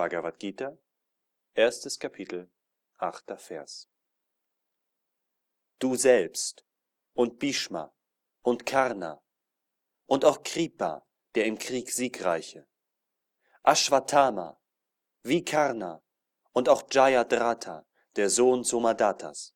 Bhagavad Gita, erstes Kapitel, achter Vers. Du selbst und Bhishma und Karna und auch Kripa, der im Krieg siegreiche, Ashwatthama, wie Karna und auch Jayadratha, der Sohn Somadatas,